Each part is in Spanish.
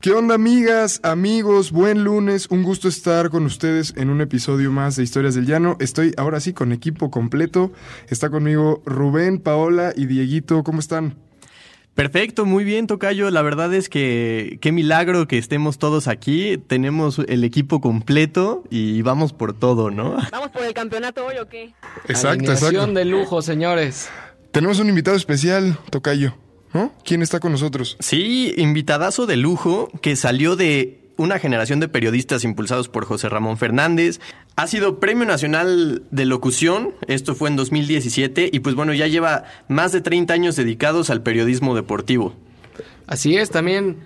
¿Qué onda amigas, amigos? Buen lunes, un gusto estar con ustedes en un episodio más de Historias del Llano. Estoy ahora sí con equipo completo. Está conmigo Rubén, Paola y Dieguito. ¿Cómo están? Perfecto, muy bien, Tocayo. La verdad es que qué milagro que estemos todos aquí. Tenemos el equipo completo y vamos por todo, ¿no? ¿Vamos por el campeonato hoy o qué? Exacto, Alineación exacto. de lujo, señores. Tenemos un invitado especial, Tocayo. ¿No? ¿Quién está con nosotros? Sí, invitadazo de lujo que salió de una generación de periodistas impulsados por José Ramón Fernández. Ha sido Premio Nacional de Locución, esto fue en 2017, y pues bueno, ya lleva más de 30 años dedicados al periodismo deportivo. Así es, también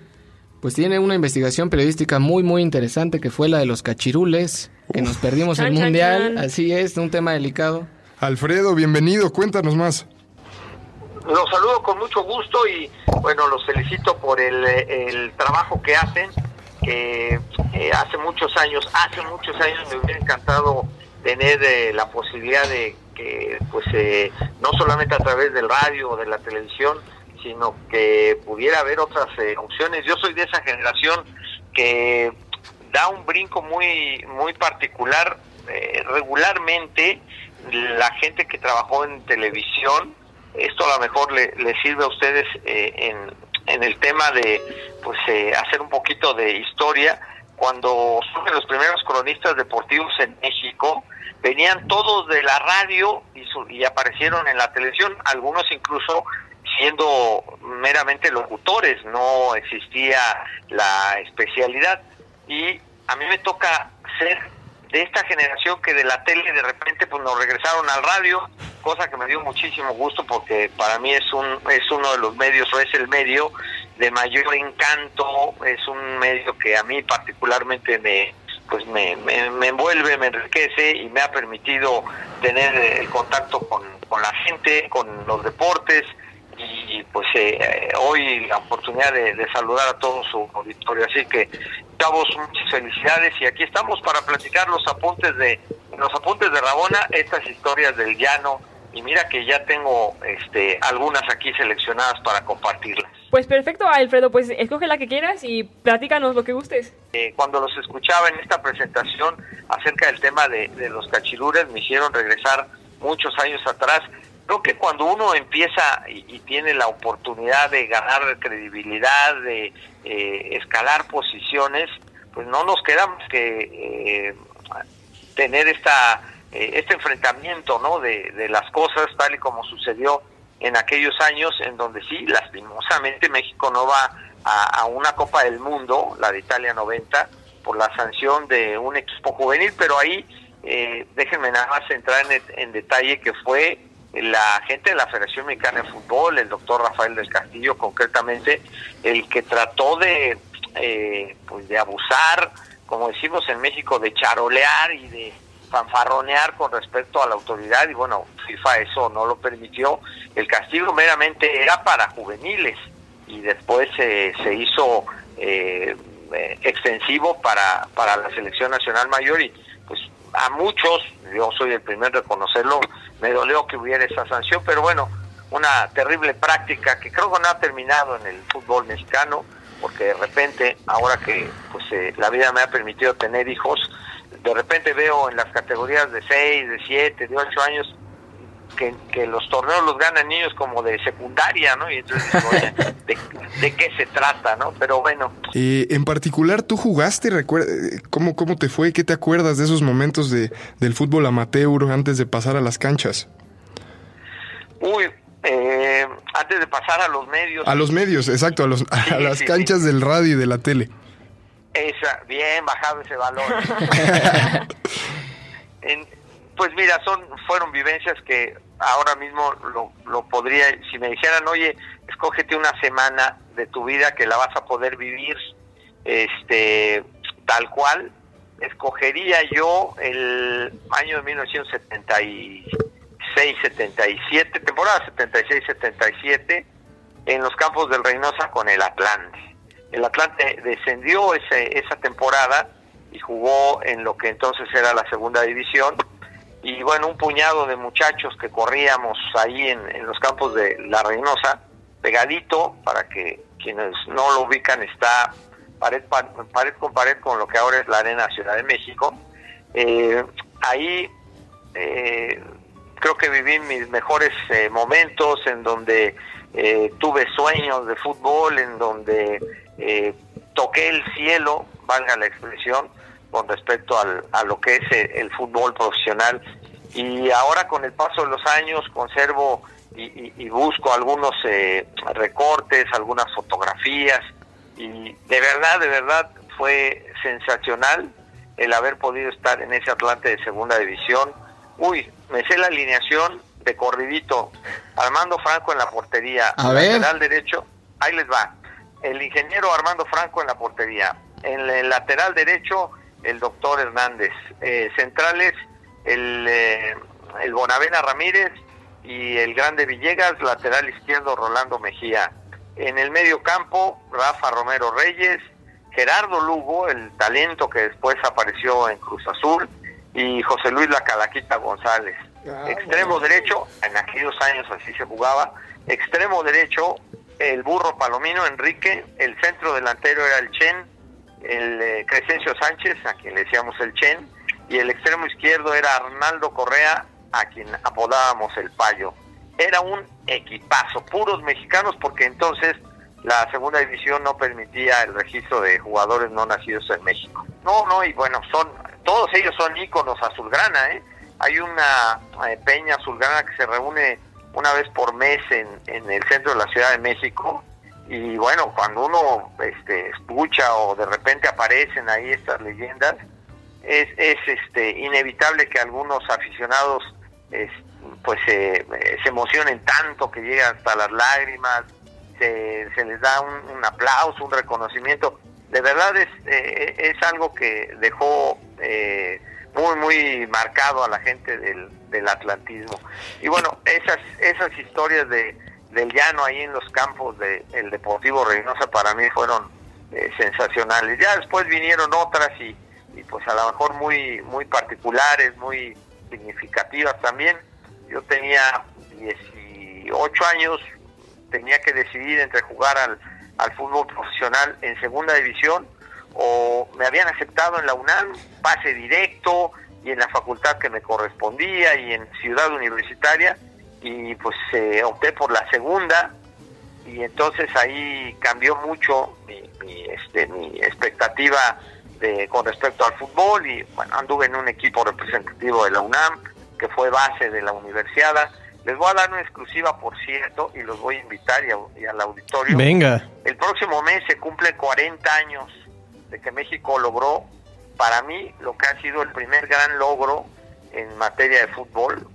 pues tiene una investigación periodística muy muy interesante que fue la de los cachirules, que nos perdimos Chan, el chan, mundial, chan. así es, un tema delicado. Alfredo, bienvenido. Cuéntanos más. Los saludo con mucho gusto y bueno, los felicito por el, el trabajo que hacen. que eh, hace muchos años, hace muchos años me hubiera encantado tener eh, la posibilidad de que, pues, eh, no solamente a través del radio o de la televisión, sino que pudiera haber otras eh, opciones. Yo soy de esa generación que da un brinco muy, muy particular. eh, regularmente, la gente que trabajó en televisión, esto a lo mejor le, sirve a ustedes eh, en, en el tema de pues eh, hacer un poquito de historia. Cuando surgen los primeros cronistas deportivos en México venían todos de la radio y, su- y aparecieron en la televisión algunos incluso siendo meramente locutores no existía la especialidad. Y a mí me toca ser de esta generación que de la tele de repente pues nos regresaron al radio, cosa que me dio muchísimo gusto porque para mí es un es uno de los medios o es el medio de mayor encanto, es un medio que a mí particularmente me pues me, me, me envuelve, me enriquece y me ha permitido tener el contacto con, con la gente, con los deportes y pues eh, eh, hoy la oportunidad de, saludar a todo su auditorio. Así que, chavos, muchas felicidades y aquí estamos para platicar los apuntes de los apuntes de Rabona, estas historias del llano y mira que ya tengo este algunas aquí seleccionadas para compartirlas. Pues perfecto, Alfredo, pues escoge la que quieras y platícanos lo que gustes. Eh, cuando los escuchaba en esta presentación acerca del tema de, de los cachirures, me hicieron regresar muchos años atrás. Creo que cuando uno empieza y, y tiene la oportunidad de ganar credibilidad, de eh, escalar posiciones, pues no nos queda más que eh, tener esta eh, este enfrentamiento no de, de las cosas tal y como sucedió en aquellos años en donde sí lastimosamente México no va a, a una Copa del Mundo la de Italia 90 por la sanción de un equipo juvenil pero ahí eh, déjenme nada más entrar en, detalle que fue la gente de la Federación Mexicana de Fútbol, el doctor Rafael del Castillo concretamente, el que trató de, eh, pues de abusar, como decimos en México, de charolear y de fanfarronear con respecto a la autoridad y bueno, FIFA eso no lo permitió. El castigo meramente era para juveniles y después eh, se hizo eh, eh, extensivo para, para la selección nacional mayor y pues a muchos, yo soy el primero en reconocerlo, me dolió que hubiera esa sanción, pero bueno, una terrible práctica que creo que no ha terminado en el fútbol mexicano, porque de repente, ahora que pues eh, la vida me ha permitido tener hijos, de repente veo en las categorías de 6, de 7, de 8 años, que, que los torneos los ganan niños como de secundaria, ¿no? Y entonces, oye, ¿de, de qué se trata, no? Pero bueno, Eh, en particular, ¿tú jugaste? ¿cómo, ¿Cómo te fue? ¿Qué te acuerdas de esos momentos de, del fútbol amateur antes de pasar a las canchas? uy, eh, antes de pasar a los medios, A los medios, exacto, a, los, a Sí, las sí, canchas del radio y de la tele. Esa, bien bajado ese balón. En- pues mira, son fueron vivencias que ahora mismo lo, lo podría, si me dijeran, oye, escógete una semana de tu vida que la vas a poder vivir, este, tal cual, escogería yo el año de 76-77, temporada 76-77, en los campos del Reynosa con el Atlante. El Atlante descendió ese, esa temporada y jugó en lo que entonces era la segunda división. Y bueno, un puñado de muchachos que corríamos ahí en, los campos de la Reynosa, pegadito, para que quienes no lo ubican, está pared, pared con pared con lo que ahora es la Arena Ciudad de México. Eh, ahí eh, creo que viví mis mejores eh, momentos en donde eh, tuve sueños de fútbol, en donde eh, toqué el cielo, valga la expresión, con respecto al, a lo que es el, el fútbol profesional. Y ahora con el paso de los años conservo y, y, y busco algunos eh, recortes, algunas fotografías y de verdad, de verdad fue sensacional el haber podido estar en ese Atlante de segunda división. Uy, me sé la alineación de corridito. Armando Franco en la portería. A ver. lateral derecho, ahí les va. El ingeniero Armando Franco en la portería. En el lateral derecho, el doctor Hernández. Eh, centrales, el, eh, el Bonavena Ramírez y el Grande Villegas. Lateral izquierdo, Rolando Mejía. En el medio campo, Rafa Romero Reyes. Gerardo Lugo, el talento que después apareció en Cruz Azul. Y José Luis La Calaquita González. Ah, Extremo derecho, en aquellos años así se jugaba. Extremo derecho, el burro Palomino Enrique. El centro delantero era el Chen, el eh, Crescencio Sánchez, a quien le decíamos el Chen. Y el extremo izquierdo era Arnaldo Correa, a quien apodábamos el Payo. Era un equipazo, puros mexicanos, porque entonces la segunda división no permitía el registro de jugadores no nacidos en México. No, no, y bueno, son todos ellos son íconos azulgrana, ¿eh? Hay una eh, peña azulgrana que se reúne una vez por mes en, en el centro de la Ciudad de México y bueno, cuando uno este, escucha o de repente aparecen ahí estas leyendas, es, es este inevitable que algunos aficionados es, pues eh, se emocionen tanto que llegan hasta las lágrimas, se, se les da un, un aplauso, un reconocimiento. De verdad es, eh, es algo que dejó eh, muy, muy marcado a la gente del, del atlantismo. Y bueno, esas, esas historias de, del llano ahí en los campos del de Deportivo Reynosa para mí fueron eh, sensacionales. Ya después vinieron otras y, y pues a lo mejor muy, muy particulares, muy significativas también. Yo tenía 18 años, tenía que decidir entre jugar al, al fútbol profesional en segunda división o me habían aceptado en la UNAM, pase directo y en la facultad que me correspondía y en ciudad universitaria y pues eh, opté por la segunda y entonces ahí cambió mucho mi, mi, este, mi expectativa de, con respecto al fútbol y bueno, anduve en un equipo representativo de la UNAM que fue base de la universidad. Les voy a dar una exclusiva, por cierto, y los voy a invitar y, a, y al auditorio. Venga. El próximo mes se cumple 40 años de que México logró, para mí, lo que ha sido el primer gran logro en materia de fútbol,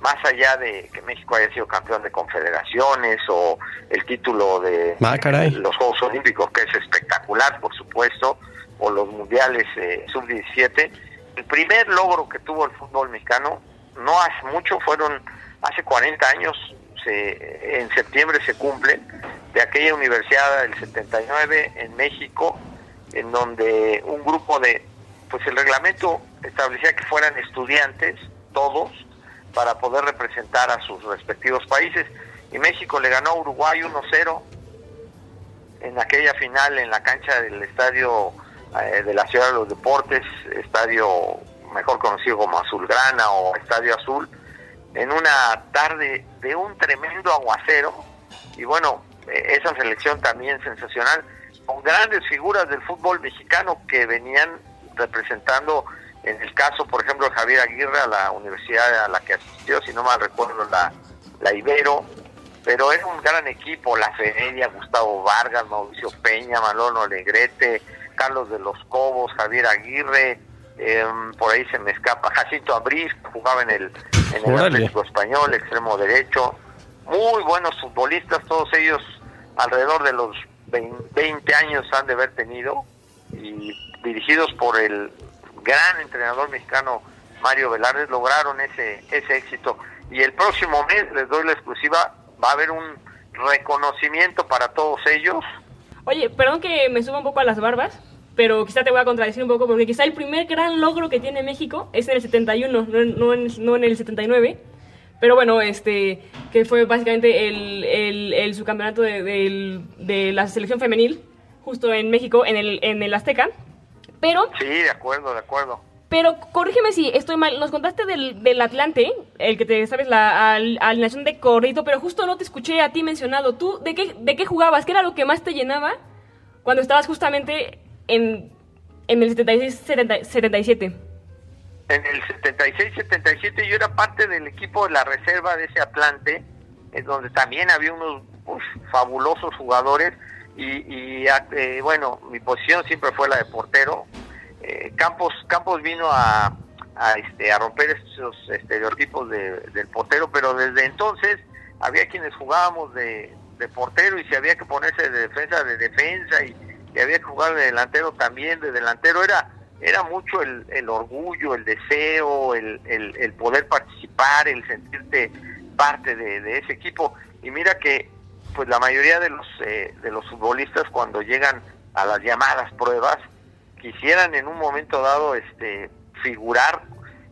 más allá de que México haya sido campeón de confederaciones o el título de Ah, los Juegos Olímpicos, que es espectacular, por supuesto, o los mundiales eh, sub-17. El primer logro que tuvo el fútbol mexicano, no hace mucho, fueron hace 40 años, se, en septiembre se cumple, de aquella universidad del 79 en México, en donde un grupo de, pues el reglamento establecía que fueran estudiantes, todos, para poder representar a sus respectivos países. Y México le ganó a Uruguay 1-0 en aquella final en la cancha del estadio eh, de la Ciudad de los Deportes, estadio mejor conocido como Azulgrana o Estadio Azul, en una tarde de un tremendo aguacero. Y bueno, eh, esa selección también sensacional, con grandes figuras del fútbol mexicano que venían representando, en el caso, por ejemplo, Javier Aguirre, a la universidad a la que asistió, si no mal recuerdo, la, la Ibero, pero era un gran equipo, la Feria, Gustavo Vargas, Mauricio Peña, Manolo Negrete, Carlos de los Cobos, Javier Aguirre, eh, por ahí se me escapa, Jacinto Abril, que jugaba en el, en el. Atlético Español, extremo derecho, muy buenos futbolistas, todos ellos alrededor de los 20, 20 años han de haber tenido, y dirigidos por el gran entrenador mexicano Mario Velarde, lograron ese, ese éxito. y el próximo mes, les doy la exclusiva, va a haber un reconocimiento para todos ellos. Oye, perdón que me suba un poco a las barbas, pero quizá te voy a contradecir un poco porque quizá el primer gran logro que tiene México es en el 71, no, no, en, no en el 79. Pero bueno, este, que fue básicamente el, el, el subcampeonato de, de la selección femenil, justo en México, en el, en el Azteca. Pero Sí, de acuerdo, de acuerdo. Pero corrígeme si estoy mal. Nos contaste del, del Atlante, el que te sabes la al- alineación de corrido, pero justo no te escuché a ti mencionado. ¿Tú de qué, de qué jugabas? ¿Qué era lo que más te llenaba cuando estabas justamente en, en el 76-77? En el 76-77 yo era parte del equipo de la reserva de ese Atlante, en donde también había unos uf, fabulosos jugadores y, y, eh, bueno, mi posición siempre fue la de portero. Eh, Campos Campos vino a, a, este, a romper esos estereotipos de- del portero, pero desde entonces había quienes jugábamos de, de portero y si había que ponerse de defensa, de defensa y, y había que jugar de delantero también, de delantero era era mucho el, el orgullo, el deseo, el, el, el poder participar, el sentirte parte de, de ese equipo. Y mira que pues la mayoría de los eh, de los futbolistas cuando llegan a las llamadas pruebas quisieran en un momento dado este figurar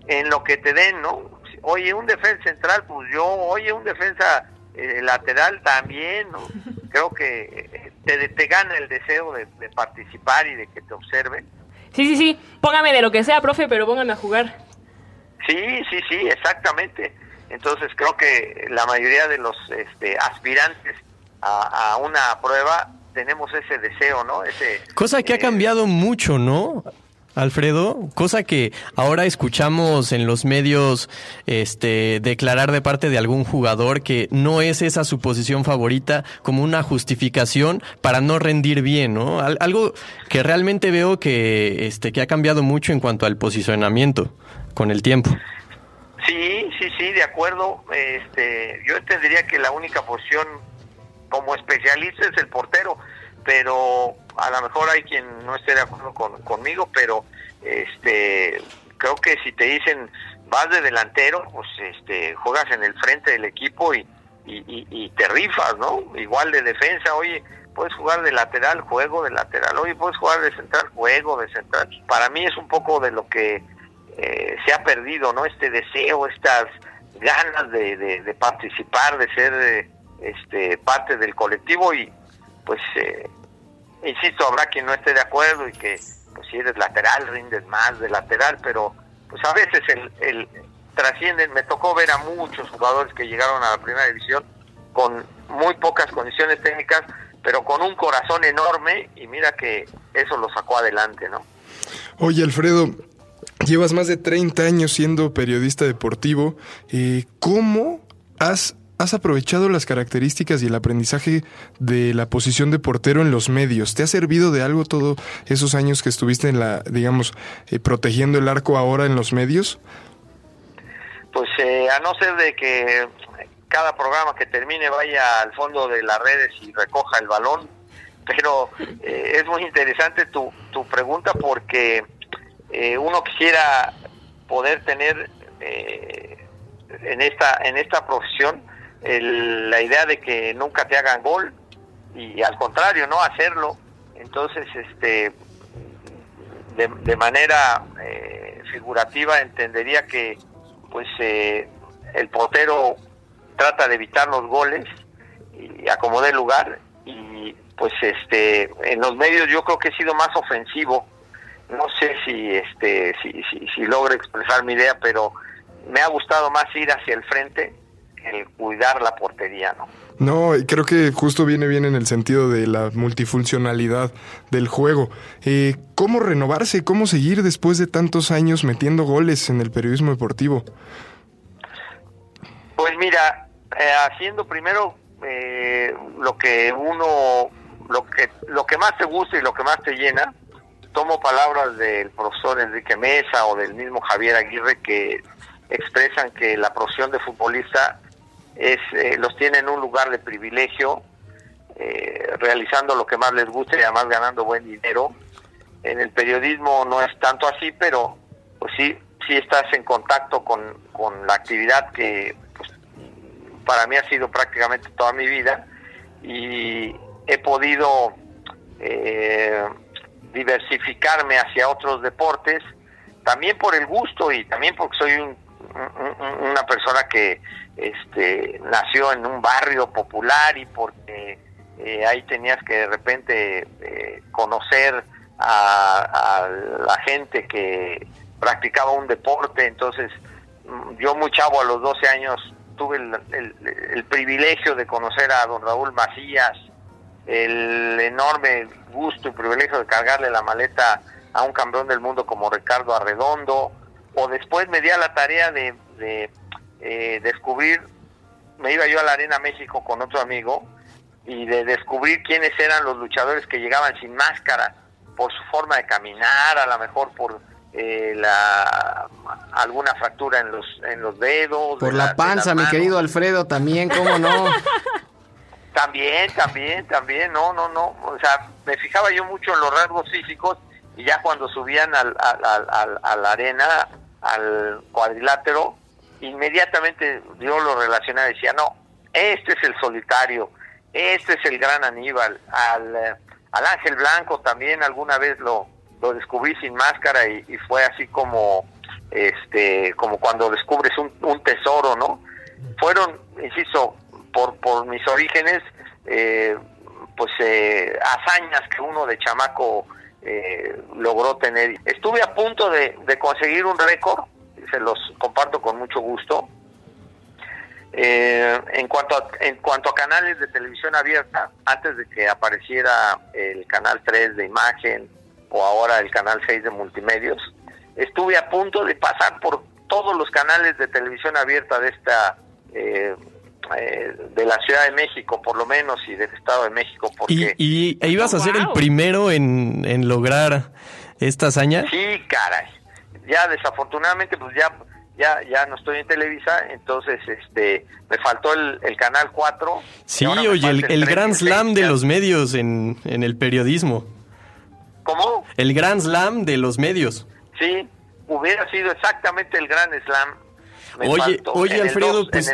en lo que te den, ¿no? Oye, un defensa central, pues yo, oye, un defensa eh, lateral también, ¿no? Creo que eh, te, te gana el deseo de, de participar y de que te observen. Sí, sí, sí. Póngame de lo que sea, profe, pero póngame a jugar. Sí, sí, sí, exactamente. Entonces creo que la mayoría de los este, aspirantes a, a una prueba tenemos ese deseo, ¿no? Ese Cosa que ha eh, cambiado mucho, ¿no? Alfredo, cosa que ahora escuchamos en los medios este declarar de parte de algún jugador que no es esa su posición favorita como una justificación para no rendir bien, ¿no? Al- algo que realmente veo que este que ha cambiado mucho en cuanto al posicionamiento con el tiempo. Sí, sí, sí, de acuerdo. Este, yo entendería que la única posición como especialista es el portero, pero a lo mejor hay quien no esté de acuerdo con- conmigo, pero este, creo que si te dicen vas de delantero, pues este, juegas en el frente del equipo y, y, y- y te rifas, ¿no? Igual de defensa, oye, puedes jugar de lateral, juego de lateral, oye, puedes jugar de central, juego de central. Para mí es un poco de lo que eh, se ha perdido, ¿no? Este deseo, estas ganas de, de- participar, de ser eh, este parte del colectivo y pues eh, insisto, habrá quien no esté de acuerdo y que pues si eres lateral rindes más de lateral, pero pues a veces el, el trascienden, me tocó ver a muchos jugadores que llegaron a la primera división con muy pocas condiciones técnicas, pero con un corazón enorme y mira que eso lo sacó adelante, ¿no? Oye, Alfredo, llevas más de 30 años siendo periodista deportivo. Eh, ¿Cómo has, has aprovechado las características y el aprendizaje de la posición de portero en los medios? ¿Te ha servido de algo todos esos años que estuviste en la, digamos, eh, protegiendo el arco ahora en los medios? Pues eh, a no ser de que cada programa que termine vaya al fondo de las redes y recoja el balón, pero eh, es muy interesante tu, tu pregunta porque eh, uno quisiera poder tener eh, en esta en esta profesión el- la idea de que nunca te hagan gol y al contrario no hacerlo. Entonces este de, de manera eh, figurativa entendería que pues eh, el portero trata de evitar los goles y acomodar el lugar y pues este en los medios yo creo que he sido más ofensivo. No sé si este si, si, si logro expresar mi idea pero me ha gustado más ir hacia el frente el cuidar la portería no No, y creo que justo viene bien en el sentido de la multifuncionalidad del juego. Eh, ¿Cómo renovarse? ¿Cómo seguir después de tantos años metiendo goles en el periodismo deportivo? Pues mira, eh, haciendo primero eh, lo que uno, lo que, lo que más te gusta y lo que más te llena, tomo palabras del profesor Enrique Mesa o del mismo Javier Aguirre que expresan que la profesión de futbolista es, eh, los tiene en un lugar de privilegio, eh, realizando lo que más les gusta y además ganando buen dinero. En el periodismo no es tanto así, pero pues sí, sí estás en contacto con, con la actividad que pues, para mí ha sido prácticamente toda mi vida y he podido eh, diversificarme hacia otros deportes, también por el gusto y también porque soy una persona que este, nació en un barrio popular y porque eh, ahí tenías que de repente eh, conocer a, la gente que practicaba un deporte, entonces mm, yo muy chavo a los 12 años tuve el, privilegio de conocer a don Raúl Macías, el enorme gusto y privilegio de cargarle la maleta a un campeón del mundo como Ricardo Arredondo, o después me di a la tarea de, eh, descubrir, me iba yo a la Arena México con otro amigo, y de descubrir quiénes eran los luchadores que llegaban sin máscara, por su forma de caminar, a lo mejor por eh, la alguna fractura en los en los dedos por la, panza mi querido Alfredo también cómo no también también también no no no o sea me fijaba yo mucho en los rasgos físicos y ya cuando subían al, al, a la arena al cuadrilátero inmediatamente yo lo relacionaba decía no este es el solitario este es el gran Aníbal al al Ángel Blanco también alguna vez lo lo descubrí sin máscara y, fue así como este como cuando descubres un, un tesoro no fueron insisto por por mis orígenes eh, pues eh, hazañas que uno de chamaco eh, logró tener. Estuve a punto de, de conseguir un récord se los comparto con mucho gusto en cuanto a, en cuanto a canales de televisión abierta antes de que apareciera el canal 3 de imagen o ahora el canal 6 de multimedios, estuve a punto de pasar por todos los canales de televisión abierta de esta eh, eh, de la Ciudad de México, por lo menos, y del Estado de México. Porque, ¿Y, e ibas a ser el primero en, en lograr esta hazaña? Sí, caray. Ya desafortunadamente, pues ya ya ya no estoy en Televisa, entonces este me faltó el, el canal 4. Sí, oye, el, el Grand Slam de los medios en, en el periodismo. ¿Cómo? El Grand Slam de los medios. Sí, hubiera sido exactamente el Grand Slam. oye, oye Alfredo, pues...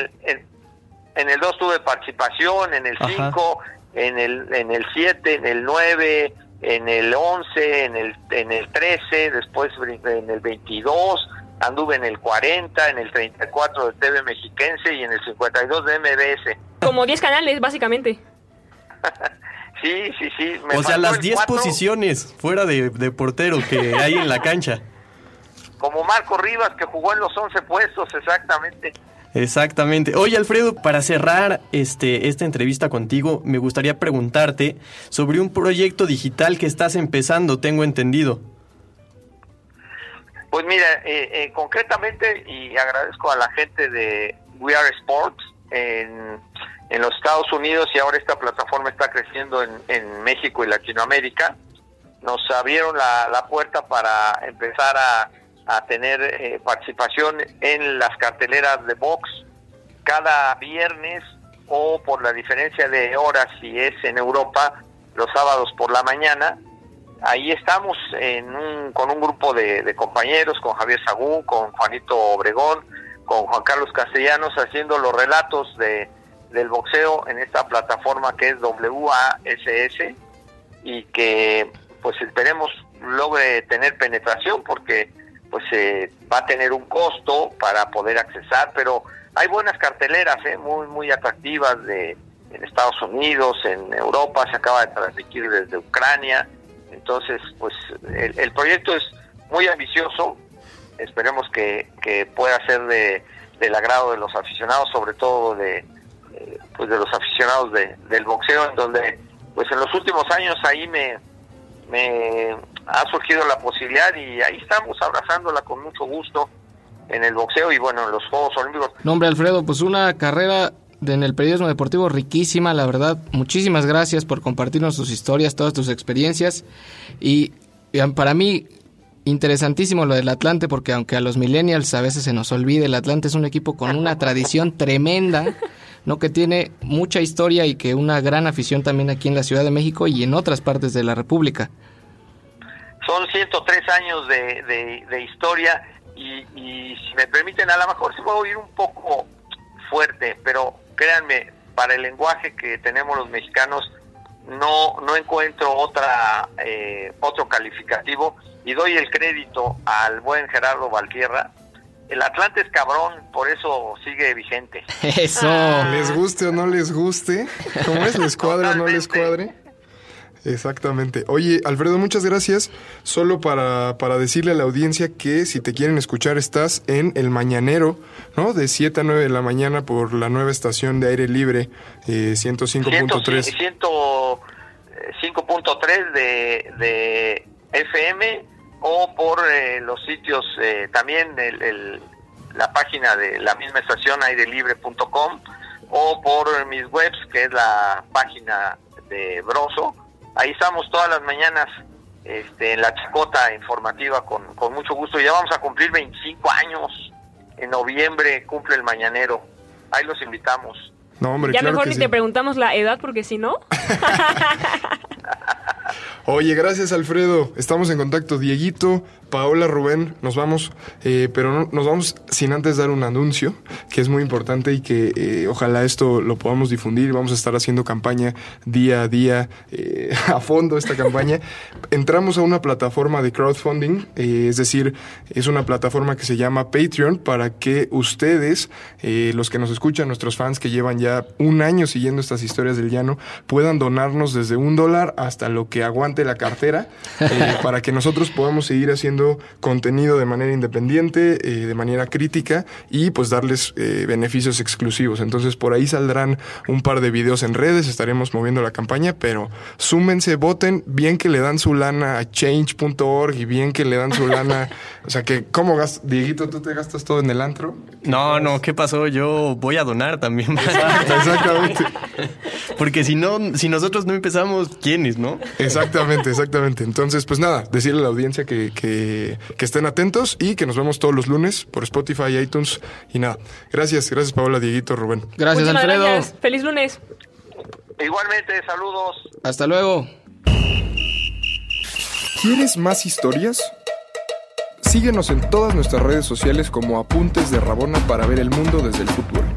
En el 2 tuve participación, en el 5, en el en el 7, en el 9, en el 11, en el en el 13, después en el 22, anduve en el 40, en el 34 de TV Mexiquense y en el 52 de MBS. Como 10 canales, básicamente. Sí, sí, sí. o sea, las 10 posiciones fuera de, portero que hay en la cancha. Como Marco Rivas, que jugó en los 11 puestos, exactamente. Exactamente. Oye, Alfredo, para cerrar este, esta entrevista contigo, me gustaría preguntarte sobre un proyecto digital que estás empezando, tengo entendido. Pues mira, eh, eh, concretamente, y agradezco a la gente de We Are Sports, en en los Estados Unidos y ahora esta plataforma está creciendo en, México y Latinoamérica. Nos abrieron la, puerta para empezar a, tener eh, participación en las carteleras de box cada viernes o por la diferencia de horas si es en Europa los sábados por la mañana. Ahí estamos en un, con un grupo de, de compañeros, con Javier Sagún, con Juanito Obregón, con Juan Carlos Castellanos, haciendo los relatos de, del boxeo en esta plataforma que es WASS y que pues esperemos logre tener penetración porque pues eh, va a tener un costo para poder accesar, pero hay buenas carteleras, eh, muy muy atractivas de en Estados Unidos, en Europa, se acaba de transmitir desde Ucrania, entonces pues el, el proyecto es muy ambicioso, esperemos que, que pueda ser de, del agrado de los aficionados, sobre todo de, pues de los aficionados de, del boxeo, en donde pues en los últimos años ahí me, me ha surgido la posibilidad y ahí estamos abrazándola con mucho gusto en el boxeo y bueno, en los Juegos Olímpicos. Nombre Alfredo, pues una carrera en el periodismo deportivo riquísima, la verdad. Muchísimas gracias por compartirnos tus historias, todas tus experiencias. Y, y para mí, interesantísimo lo del Atlante, porque aunque a los millennials a veces se nos olvide, el Atlante es un equipo con una tradición tremenda. ¿no? que tiene mucha historia y que una gran afición también aquí en la Ciudad de México y en otras partes de la República. Son 103 años de, de, historia y, si me permiten, a lo mejor se puedo ir un poco fuerte, pero créanme, para el lenguaje que tenemos los mexicanos, no, no encuentro otra eh, otro calificativo y doy el crédito al buen Gerardo Valtierra. El Atlante es cabrón, por eso sigue vigente. Eso. Les guste o no les guste, ¿cómo es? ¿Les cuadre o no les cuadre? Exactamente. Oye, Alfredo, muchas gracias. Solo para, para decirle a la audiencia que si te quieren escuchar, estás en El Mañanero, ¿no? De 7 a 9 de la mañana por la nueva estación de aire libre, eh, 105.3. 105.3 de, de FM o por eh, los sitios, eh, también el- la página de la misma estación airelibre.com o por mis webs, que es la página de Broso. Ahí estamos todas las mañanas este, en la chacota informativa con, con mucho gusto. Ya vamos a cumplir 25 años. En noviembre cumple el mañanero. Ahí los invitamos. No, hombre, ya claro mejor que ni sí. te preguntamos la edad porque si no. Oye, gracias Alfredo. Estamos en contacto. Dieguito, Paola, Rubén, nos vamos, eh, pero no, nos vamos sin antes dar un anuncio que es muy importante y que eh, ojalá esto lo podamos difundir. Vamos a estar haciendo campaña día a día, eh, a fondo esta campaña. Entramos a una plataforma de crowdfunding, eh, es decir, es una plataforma que se llama Patreon para que ustedes, los que nos escuchan, nuestros fans que llevan ya un año siguiendo estas historias del llano, puedan donarnos desde un dólar hasta lo que aguante la cartera para que nosotros podamos seguir haciendo contenido de manera independiente, eh, de manera crítica y pues darles eh, beneficios exclusivos. Entonces por ahí saldrán un par de videos en redes, estaremos moviendo la campaña, pero súmense, voten, bien que le dan su lana a change.org y bien que le dan su lana, o sea que, ¿cómo gastas? Dieguito, tú te gastas todo en el antro. No, no, ¿qué pasó? Yo voy a donar también. Exactamente. Porque si no, si nosotros no empezamos, ¿quiénes, no? Exactamente, exactamente. Entonces, pues nada, decirle a la audiencia que, que, que estén atentos y que nos vemos todos los lunes por Spotify, iTunes y nada. Gracias, gracias Paola, Dieguito, Rubén. Gracias, Alfredo. gracias. Feliz lunes. Igualmente, saludos. Hasta luego. ¿Quieres más historias? Síguenos en todas nuestras redes sociales como Apuntes de Rabona para ver el mundo desde el futuro.